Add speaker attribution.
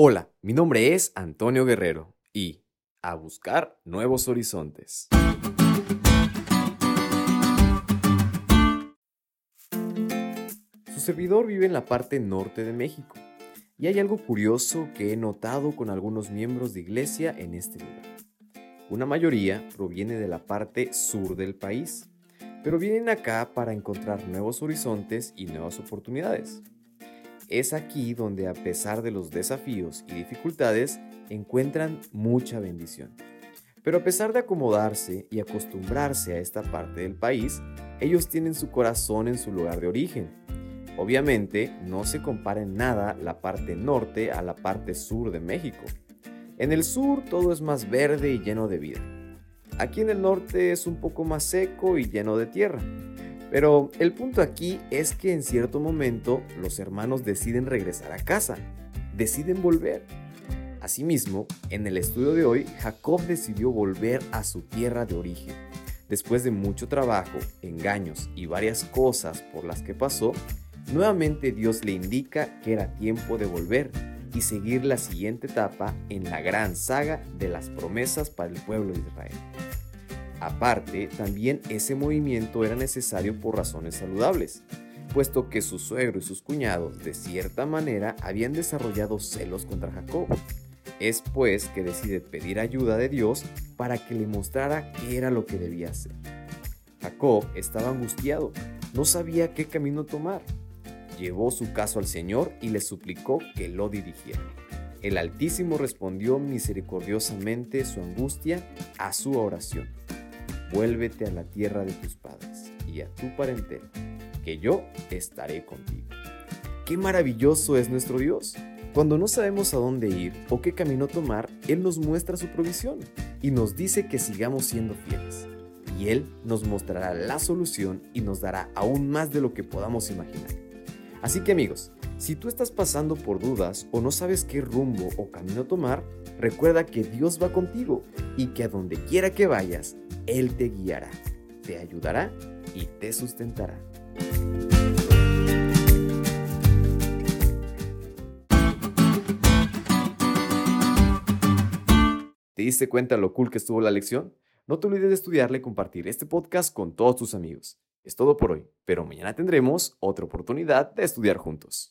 Speaker 1: Hola, mi nombre es Antonio Guerrero y a buscar nuevos horizontes. Su servidor vive en la parte norte de México y hay algo curioso que he notado con algunos miembros de iglesia en este lugar. Una mayoría proviene de la parte sur del país, pero vienen acá para encontrar nuevos horizontes y nuevas oportunidades. Es aquí donde a pesar de los desafíos y dificultades encuentran mucha bendición. Pero a pesar de acomodarse y acostumbrarse a esta parte del país, ellos tienen su corazón en su lugar de origen. Obviamente no se compara en nada la parte norte a la parte sur de México. En el sur todo es más verde y lleno de vida. Aquí en el norte es un poco más seco y lleno de tierra. Pero el punto aquí es que en cierto momento los hermanos deciden regresar a casa, deciden volver. Asimismo, en el estudio de hoy, Jacob decidió volver a su tierra de origen. Después de mucho trabajo, engaños y varias cosas por las que pasó, nuevamente Dios le indica que era tiempo de volver y seguir la siguiente etapa en la gran saga de las promesas para el pueblo de Israel. Aparte, también ese movimiento era necesario por razones saludables, puesto que su suegro y sus cuñados de cierta manera habían desarrollado celos contra Jacob. Es pues que decide pedir ayuda de Dios para que le mostrara qué era lo que debía hacer. Jacob estaba angustiado, no sabía qué camino tomar. Llevó su caso al Señor y le suplicó que lo dirigiera. El Altísimo respondió misericordiosamente su angustia a su oración vuélvete a la tierra de tus padres y a tu parentela, que yo estaré contigo. Qué maravilloso es nuestro Dios. Cuando no sabemos a dónde ir o qué camino tomar, Él nos muestra su provisión y nos dice que sigamos siendo fieles. Y Él nos mostrará la solución y nos dará aún más de lo que podamos imaginar. Así que amigos, si tú estás pasando por dudas o no sabes qué rumbo o camino tomar, recuerda que Dios va contigo y que a donde quiera que vayas, Él te guiará, te ayudará y te sustentará. ¿Te diste cuenta lo cool que estuvo la lección? No te olvides de estudiarle y compartir este podcast con todos tus amigos. Es todo por hoy, pero mañana tendremos otra oportunidad de estudiar juntos.